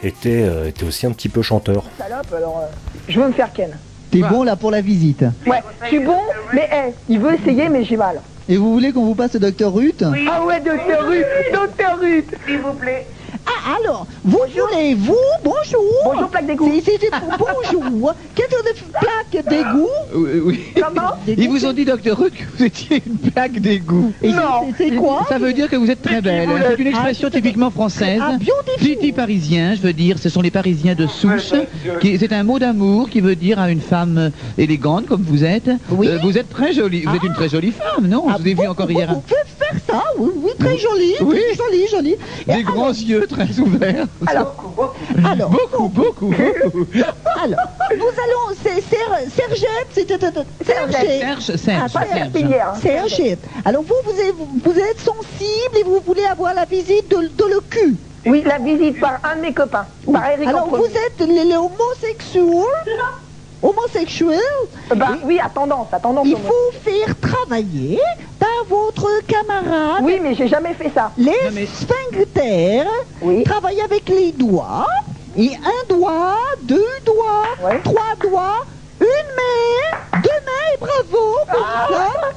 Speaker 4: était, euh, était aussi un petit peu chanteur.
Speaker 8: Salope, alors euh, je veux me faire ken.
Speaker 2: T'es bon là pour la visite.
Speaker 8: Ouais, je suis bon, mais hey, il veut essayer, mais j'ai mal.
Speaker 2: Et vous voulez qu'on vous passe le docteur Ruth
Speaker 8: Ah ouais, docteur Ruth, docteur Ruth, s'il vous plaît.
Speaker 2: Ah alors, vous voulez, vous, bonjour
Speaker 8: Bonjour, plaque d'égout.
Speaker 2: C'est- c'est- c'est- bonjour Quelle sorte de plaque d'égout
Speaker 7: Oui, oui.
Speaker 8: Comment
Speaker 7: Ils vous ont dit, docteur Ruth, que vous étiez une plaque d'égout.
Speaker 2: Et
Speaker 8: Non.
Speaker 2: c'est- C'est quoi
Speaker 7: Ça veut dire que vous êtes très belle. C'est une expression typiquement française.
Speaker 2: Ah, beautiful.
Speaker 7: Petit parisien, je veux dire, ce sont les Parisiens de souche. qui- C'est un mot d'amour qui veut dire à une femme euh, élégante comme vous êtes.
Speaker 2: Oui.
Speaker 7: euh, vous êtes très jolie. Vous êtes une très jolie femme, non?
Speaker 2: Ah,
Speaker 7: Je vous ai vu encore hier.
Speaker 2: Vous pouvez faire ça, oui, oui, très joli,
Speaker 7: Oui.
Speaker 2: très joli, joli. Et
Speaker 7: Des grands yeux très ouverts.
Speaker 2: Alors, alors,
Speaker 7: Beaucoup, beaucoup, beaucoup.
Speaker 2: alors, nous allons, c'est Ser- Sergette, c'était Sergette.
Speaker 7: Serge, Serge, Serge.
Speaker 2: Alors vous, vous êtes, vous êtes sensible et vous voulez avoir la visite de, de le cul.
Speaker 8: Oui, la visite par un de mes copains, par Eric
Speaker 2: Alors vous êtes les, les homosexuels, homosexuels,
Speaker 8: Bah oui, à tendance, à tendance.
Speaker 2: il faut faire travailler par votre camarade
Speaker 8: Oui, mais j'ai jamais fait ça.
Speaker 2: les
Speaker 7: Non, mais-
Speaker 2: sphincters,
Speaker 8: Oui.
Speaker 2: travailler avec les doigts, et un doigt, deux doigts,
Speaker 8: Ouais.
Speaker 2: trois doigts, une main, deux mains, et bravo, comme
Speaker 8: Ah.
Speaker 2: ça.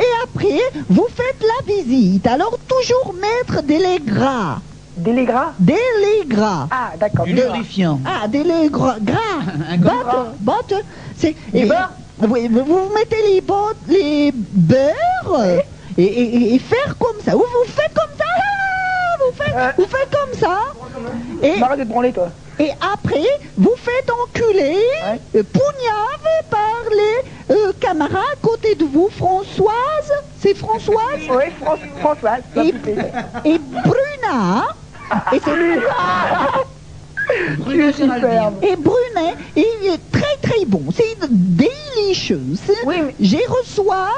Speaker 2: Et après, vous faites la visite. Alors toujours mettre des laits gras, Laits gras.
Speaker 8: Ah, d'accord.
Speaker 7: Du lubrifiant.
Speaker 2: Ah, des laits gras, gras.
Speaker 7: Un gras.
Speaker 2: Butter, butter. C'est
Speaker 8: Du
Speaker 2: et-
Speaker 8: beurre?
Speaker 2: Oui, vous vous mettez les bottes, les beurres et, et- et faire comme ça. Vous vous faites comme ça. Vous faites,
Speaker 8: Euh.
Speaker 2: vous faites comme ça. Et,
Speaker 8: Arrête de te branler, toi.
Speaker 2: et après, vous faites enculer,
Speaker 8: Ouais.
Speaker 2: euh, poignave par les euh, camarades côté de vous. Françoise, c'est Françoise?
Speaker 8: Oui, Fran- Françoise,
Speaker 2: et, et Bruna. Et c'est
Speaker 8: Tu es superbe.
Speaker 2: Et Brunet, il est très très bon. C'est délicieux.
Speaker 8: Oui, mais-
Speaker 2: J'ai reçoive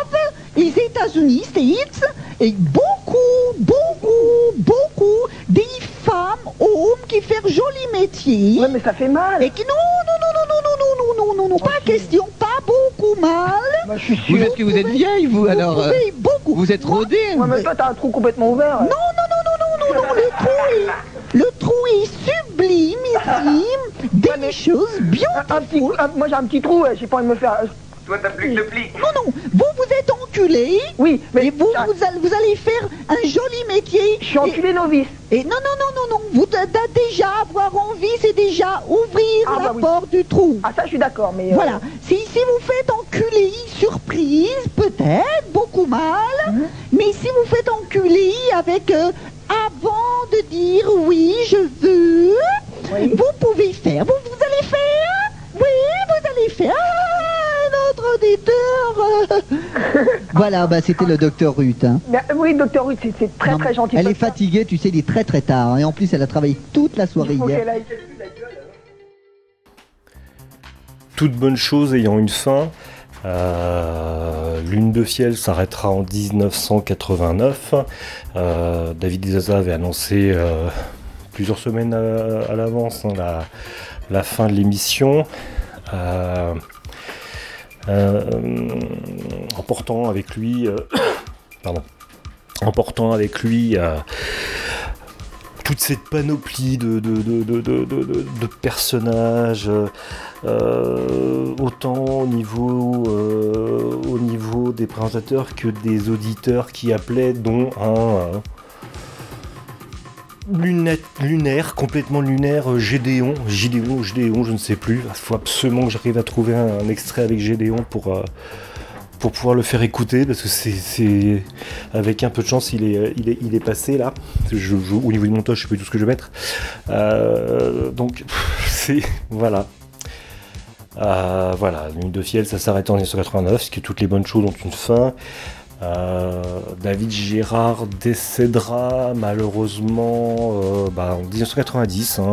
Speaker 2: les États-Unis, States, et beaucoup, beaucoup, beaucoup des femmes, hommes qui font joli métier.
Speaker 8: Ouais, mais ça fait mal.
Speaker 2: Et qui non, non, non, non, non, non, non, non, non, non, non, pas question, pas beaucoup mal.
Speaker 8: Bah, je suis
Speaker 7: Vous
Speaker 8: sûr.
Speaker 7: êtes que vous êtes vieille, vous, alors. euh,
Speaker 2: beaucoup.
Speaker 7: Vous êtes rodée.
Speaker 8: Ouais, mais toi, t'as un trou complètement ouvert.
Speaker 2: Non, non, non, non, non, non, non, le trou est, le trou est sublime ici, délicieuse, bien.
Speaker 8: Un, un petit, un- moi, j'ai un petit trou, j'ai pas envie de me faire...
Speaker 9: Toi, t'as plus que le pli.
Speaker 2: Non, non, vous, vous êtes enculé.
Speaker 8: Oui, mais
Speaker 2: Et vous,
Speaker 8: ça-
Speaker 2: vous allez, vous allez faire un joli métier.
Speaker 8: je suis
Speaker 2: Et-
Speaker 8: enculé novice.
Speaker 2: Et, non, non, non, non, non. Vous déjà avoir envie, c'est déjà ouvrir
Speaker 8: Ah,
Speaker 2: la
Speaker 8: bah oui.
Speaker 2: porte du trou.
Speaker 8: Ah, ça, je suis d'accord, mais... euh,
Speaker 2: Voilà. Si, si vous faites enculer surprise, peut-être beaucoup mal.
Speaker 8: Mhm.
Speaker 2: Mais si vous faites enculer avec euh, avant de dire oui, je veux,
Speaker 8: Oui.
Speaker 2: vous pouvez faire. Vous, vous allez faire. Oui, vous allez faire. Ah, notre auditeurs Voilà, bah, c'était le docteur Ruth. hein.
Speaker 8: Mais, euh, oui, docteur Ruth, c'est- très
Speaker 2: Non,
Speaker 8: très gentil.
Speaker 2: Elle est fatiguée, tu sais, il est très très tard. hein, Et en plus, elle a travaillé toute la soirée hier.
Speaker 4: toute bonne chose ayant une fin. Euh, Lune de fiel s'arrêtera en 1989. Euh, David Zaza avait annoncé euh, plusieurs semaines à, l'avance hein, la, fin de l'émission. Euh, euh, en portant avec lui, pardon, en portant avec lui toute cette panoplie de, de, de, de, personnages, euh, autant au niveau, euh, au niveau des présentateurs que des auditeurs qui appelaient, dont un euh, lunette- lunaire, complètement lunaire, euh, Gédéon, Gédéon, Gédéon, je ne sais plus. Il faut absolument que j'arrive à trouver un, extrait avec Gédéon pour, euh, pour pouvoir le faire écouter, parce que c'est, avec un peu de chance, il est, il est, il est passé là. Au niveau du montage, je sais du tout ce que je vais mettre. Euh, donc, c'est. Voilà. Euh, voilà, Lune de fiel, ça s'arrête en 1989, parce que toutes les bonnes choses ont une fin. Euh, David Gérard décédera malheureusement bah, en 1990, hein,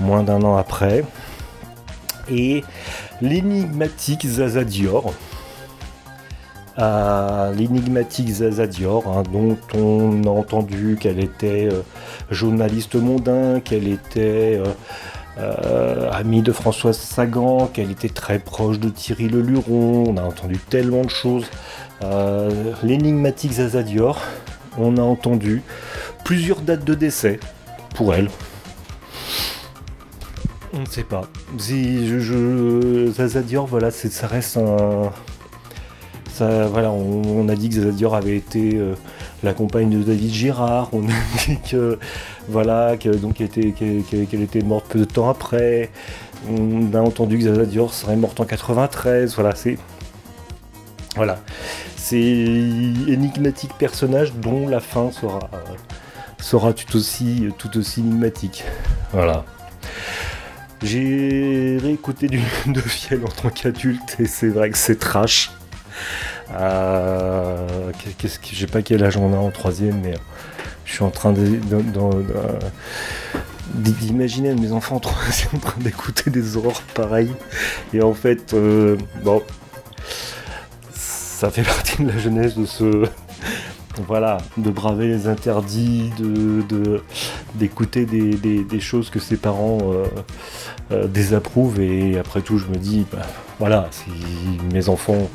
Speaker 4: moins d'un an après. Et l'énigmatique Zaza Dior, à l'énigmatique Zaza Dior, hein, dont on a entendu qu'elle était euh, journaliste mondain, qu'elle était euh, euh, amie de Françoise Sagan, qu'elle était très proche de Thierry Leluron, on a entendu tellement de choses. L'énigmatique Zaza Dior, on a entendu plusieurs dates de décès pour elle. On ne sait pas. Si voilà, ça reste un, on, a dit que Zaza Dior avait été euh, la compagne de David Girard. On a dit que voilà, qu'elle était, morte peu de temps après. On a entendu que Zaza Dior serait morte en 93. Voilà, c'est voilà, c'est énigmatique personnage dont la fin sera tout aussi énigmatique. Voilà. J'ai réécouté du de en tant qu'adulte et c'est vrai que c'est trash. Euh, Qu'est-ce sais pas quel âge on a en troisième, mais je suis en train d'imaginer mes enfants en troisième en train d'écouter des horreurs pareilles. Et en fait, euh, bon, ça fait partie de la jeunesse de ce voilà, de braver les interdits, d'écouter des, choses que ses parents euh, euh, désapprouvent. Et après tout, je me dis, bah, voilà, si mes enfants euh,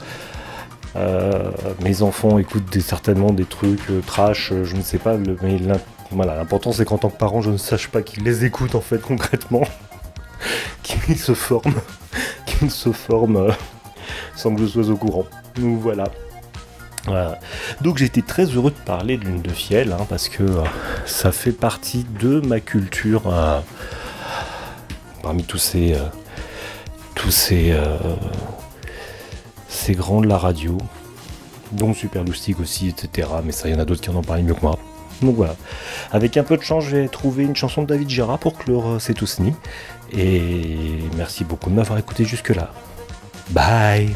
Speaker 4: mes enfants écoutent certainement des trucs euh, trash, euh, je ne sais pas, mais l'important c'est qu'en tant que parent, je ne sache pas qu'ils les écoutent en fait concrètement, qu'ils se forment, qu'ils se forment euh, sans que je sois au courant. Donc voilà. Donc été très heureux de parler de de Fiel, hein, parce que euh, ça fait partie de ma culture euh, parmi tous ces, euh, tous ces, euh, ces grands de la radio, dont Super Loustic aussi, etc. Mais ça, il y en a d'autres qui en ont parlé mieux que moi. Donc voilà. Avec un peu de chance, je vais trouver une chanson de David Gérard pour clore euh, C'est Ousni. Et merci beaucoup de m'avoir écouté jusque-là. Bye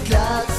Speaker 2: teclado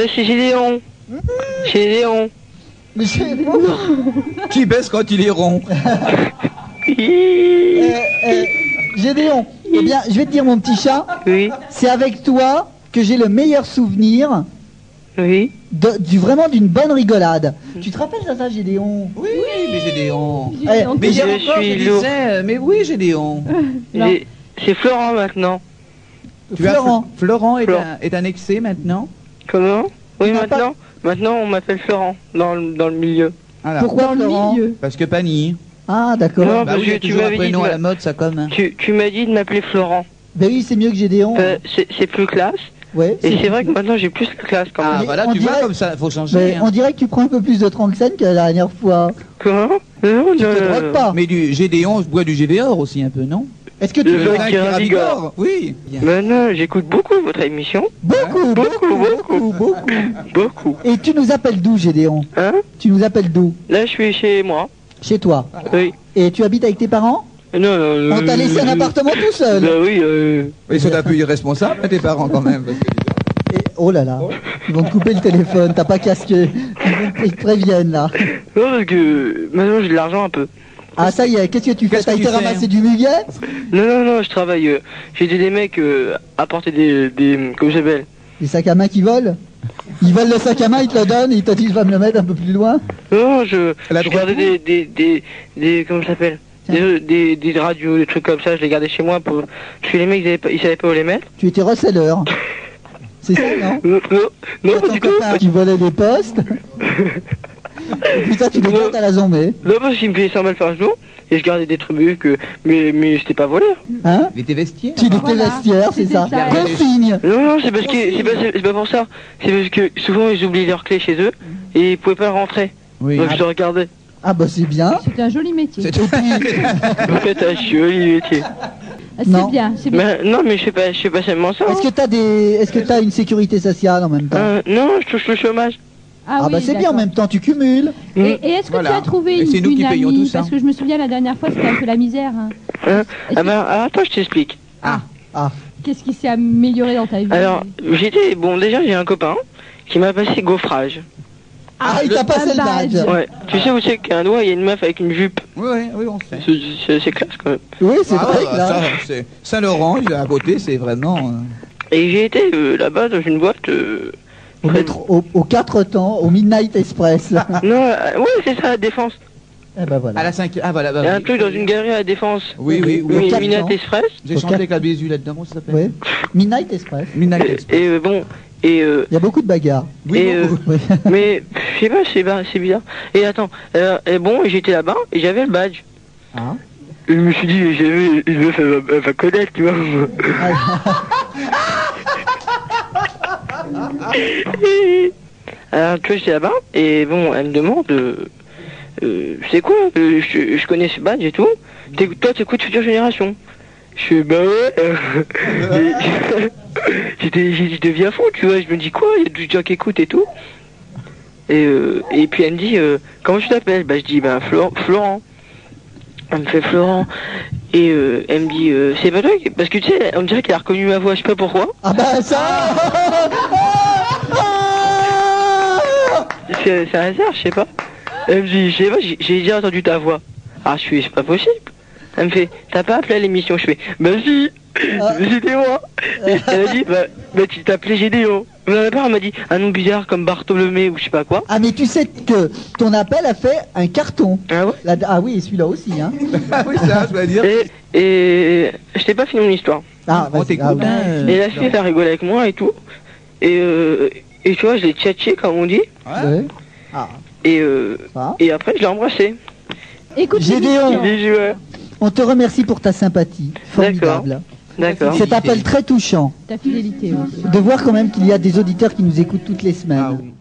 Speaker 6: Allô, c'est Gédéon. C'est Gédéon.
Speaker 2: Mais c'est
Speaker 7: Qui baisse quand il est rond
Speaker 2: Euh, euh, Gédéon, eh bien, je vais te dire mon petit chat.
Speaker 6: Oui.
Speaker 2: C'est avec toi que j'ai le meilleur souvenir.
Speaker 6: Oui.
Speaker 2: de- du, vraiment d'une bonne rigolade. Tu te rappelles de ça, Gédéon
Speaker 7: Oui, mais Gédéon.
Speaker 2: Eh,
Speaker 7: Mais hier encore, je disais, euh, mais oui, Gédéon.
Speaker 6: J'ai- C'est Florent maintenant.
Speaker 7: Tu
Speaker 2: Florent.
Speaker 7: Fl- Florent est,
Speaker 6: Florent.
Speaker 7: Un, est annexé maintenant
Speaker 6: Comment Oui,
Speaker 2: T'as
Speaker 6: maintenant. Maintenant, on m'appelle Florent dans le, dans le milieu.
Speaker 7: Voilà.
Speaker 2: Pourquoi
Speaker 3: Dans le
Speaker 2: Florent
Speaker 3: milieu.
Speaker 7: Parce que Pani.
Speaker 2: Ah, d'accord.
Speaker 6: Non,
Speaker 7: Bah
Speaker 6: parce
Speaker 7: oui, il y
Speaker 6: que
Speaker 7: a
Speaker 6: tu
Speaker 7: toujours un
Speaker 6: m'avais dit
Speaker 7: prénom
Speaker 6: de
Speaker 7: à la mode, ça comme.
Speaker 6: Tu, tu m'as dit de m'appeler Florent.
Speaker 2: Ben oui, c'est mieux que Gédéon.
Speaker 6: Euh, c'est c'est plus classe.
Speaker 2: ouais.
Speaker 6: Et c'est vrai que maintenant j'ai plus la classe quand
Speaker 7: Ah,
Speaker 6: même.
Speaker 7: voilà,
Speaker 2: on
Speaker 7: tu vois
Speaker 2: dirait-
Speaker 7: comme ça, faut changer.
Speaker 2: Mais
Speaker 7: hein.
Speaker 2: on dirait que tu prends un peu plus de Tranxène que la dernière fois.
Speaker 6: Comment Non,
Speaker 2: Tu
Speaker 6: non,
Speaker 2: te
Speaker 6: non,
Speaker 2: drogues
Speaker 6: non.
Speaker 2: pas.
Speaker 7: Mais du GD11 boit du GVR aussi un peu, non?
Speaker 2: Est-ce que tu veux
Speaker 6: ravigore.
Speaker 7: ravigore Oui.
Speaker 6: Mais non, j'écoute beaucoup votre émission.
Speaker 2: beaucoup, beaucoup,
Speaker 6: Beaucoup,
Speaker 2: beaucoup, beaucoup.
Speaker 6: Beaucoup.
Speaker 2: Et tu nous appelles d'où, Gédéon
Speaker 6: Hein
Speaker 2: Tu nous appelles d'où
Speaker 6: Là, je suis chez moi.
Speaker 2: Chez toi.
Speaker 6: Oui.
Speaker 2: Et tu habites avec tes parents
Speaker 6: Non, non,
Speaker 2: On t'a laissé un appartement tout seul.
Speaker 6: Bah oui, euh...
Speaker 7: Ils sont un peu irresponsables, tes parents, quand même.
Speaker 2: oh là là, ils vont te couper le téléphone, t'as pas casqué. Ils, vont- ils te préviennent là.
Speaker 6: Non, parce que maintenant j'ai de l'argent un peu.
Speaker 2: Ah ça y est, qu'est-ce que tu fais T'as été ramasser du muguet
Speaker 6: Non, non, non, je travaille. euh, J'ai aidé des mecs euh, à porter des, des. Comment ça s'appelle
Speaker 2: Les sacs à main qui volent Ils volent le sac à main, ils te le donnent ils te disent va me le mettre un peu plus loin.
Speaker 6: Non, je,
Speaker 7: La
Speaker 6: je gardais des, des, des, des. Comment ça s'appelle des, des, des radios, des trucs comme ça, je les gardais chez moi pour. Parce que les mecs, ils, avaient pas, ils savaient pas où les mettre.
Speaker 2: Tu étais reseller. C'est ça, non
Speaker 6: Non, non, non,
Speaker 2: Toi,
Speaker 6: pas
Speaker 2: ton
Speaker 6: du tout.
Speaker 2: copain qui volait des postes. toi, tu gardes à la zombie.
Speaker 6: Non, parce qu'ils me payaient 100 balles par jour. Et je gardais des trucs, euh, mais, mais c'était pas volé.
Speaker 2: Hein
Speaker 7: Il était vestiaire
Speaker 2: Tu étais
Speaker 3: Voilà,
Speaker 2: vestiaire, c'est ça.
Speaker 3: ça.
Speaker 2: Consigne.
Speaker 6: Non, non, c'est parce que c'est pas, c'est pas pour ça. C'est parce que souvent ils oublient leurs clés chez eux et ils pouvaient pas rentrer.
Speaker 7: Oui.
Speaker 6: Donc je le regardais.
Speaker 2: Ah bah c'est bien.
Speaker 3: C'est un joli métier.
Speaker 7: C'est-
Speaker 6: Vous faites un joli métier.
Speaker 3: Ah,
Speaker 2: Non.
Speaker 3: C'est bien, c'est bien.
Speaker 6: Mais, non, mais je fais pas, je fais pas seulement ça.
Speaker 2: est-ce que t'as des, est-ce que t'as une sécurité sociale en même temps
Speaker 6: Euh, non, je touche le chômage.
Speaker 2: Ah,
Speaker 3: oui,
Speaker 2: bah c'est bien, en même temps tu cumules.
Speaker 3: Et, et est-ce que
Speaker 7: Voilà.
Speaker 3: tu as trouvé
Speaker 7: Et
Speaker 3: une,
Speaker 7: c'est nous qui
Speaker 3: une
Speaker 7: payons
Speaker 3: amie
Speaker 7: tout ça.
Speaker 3: Parce que je me souviens la dernière fois c'était un peu la misère. hein.
Speaker 6: Hein
Speaker 3: Est-ce
Speaker 6: ah
Speaker 3: que-
Speaker 6: ben, alors, attends, je t'explique.
Speaker 3: Qu'est-ce qui s'est amélioré dans ta vie
Speaker 6: Alors, j'étais, bon, déjà j'ai un copain qui m'a passé gaufrage.
Speaker 2: Ah, il t'a passé le badge.
Speaker 6: Ouais. Tu sais où c'est qu'un doigt, il y a une meuf avec une jupe.
Speaker 7: Oui, oui, oui, on sait.
Speaker 6: C'est- C'est c'est classe quand même.
Speaker 2: Oui, c'est
Speaker 7: Ah,
Speaker 2: vrai. là.
Speaker 7: ça, c'est- Saint-Laurent, il est à côté, c'est vraiment... euh,
Speaker 6: Et j'ai été euh, là-bas dans une boîte. euh,
Speaker 2: Au, métro- au, au quatre temps, au Midnight Express. là.
Speaker 6: Non, euh, ouais, c'est ça, la défense.
Speaker 2: eh ben voilà.
Speaker 7: À la. Ah, voilà, bah,
Speaker 6: Il y a un
Speaker 7: oui.
Speaker 6: truc dans une galerie à la défense.
Speaker 7: Oui, oui, oui.
Speaker 6: Oui,
Speaker 2: ans.
Speaker 6: Express.
Speaker 7: J'ai chanté
Speaker 2: quatre-
Speaker 7: avec la Bézu là-dedans, ça s'appelle
Speaker 2: Oui. Midnight Express.
Speaker 7: Midnight
Speaker 6: Et,
Speaker 7: Express.
Speaker 6: et, euh, bon, et euh,
Speaker 2: Il y a beaucoup de bagarres.
Speaker 7: Oui,
Speaker 6: et,
Speaker 7: beaucoup.
Speaker 2: Oui.
Speaker 6: mais je sais pas, c'est bizarre. Et attends, euh, et bon, j'étais là-bas et j'avais le badge.
Speaker 2: Ah.
Speaker 6: Et je me suis dit, j'avais une meuf, elle va, elle va connaître, tu vois. Alors, tu vois, j'étais là-bas et bon, elle me demande, euh, euh, c'est quoi euh, je, je connais ce badge et tout. Toi, t'écoutes Future Génération? Je suis bah ouais. euh, J'étais, j'ai- je deviens fou, tu vois. Je me dis quoi Il y a des gens qui écoutent et tout. Et, euh, et puis elle me dit, euh, comment tu t'appelles? Bah je dis, bah Flor- Florent. Elle me fait Florent. Et euh, elle me dit, euh, c'est pas toi Parce que tu sais, on dirait qu'elle a reconnu ma voix, je sais pas pourquoi.
Speaker 2: Ah bah ça
Speaker 6: C'est un hasard, je sais pas. Elle me dit, je sais pas, j'ai déjà entendu ta voix. Ah, je suis, c'est pas possible. Elle me fait, t'as pas appelé à l'émission? Je fais, bah si, c'était moi. Et elle a dit, bah, bah tu t'appelais Gédéon. Mais à la part, elle m'a dit, un nom bizarre comme Bartholomé ou je sais pas quoi.
Speaker 2: Ah mais tu sais que ton appel a fait un carton.
Speaker 6: Ah ouais?
Speaker 2: Ah oui, et celui-là aussi. Hein.
Speaker 7: Ah oui, ça, je dois dire.
Speaker 6: Et, et je t'ai pas fini mon histoire.
Speaker 2: Ah,
Speaker 7: t'écoute.
Speaker 2: ah oui.
Speaker 6: Et la fille, elle a rigolé avec moi et tout. Et, euh, et tu vois, je l'ai tchatché, comme on dit.
Speaker 2: Ouais. Ah,
Speaker 6: Et, euh, et après, je l'ai embrassé.
Speaker 3: Écoute,
Speaker 2: Gédéon.
Speaker 3: l'émission.
Speaker 6: Bisous, ouais.
Speaker 2: On te remercie pour ta sympathie. Formidable.
Speaker 6: D'accord.
Speaker 2: Cet appel très touchant
Speaker 3: Ta fidélité, oui.
Speaker 2: de voir quand même qu'il y a des auditeurs qui nous écoutent toutes les semaines.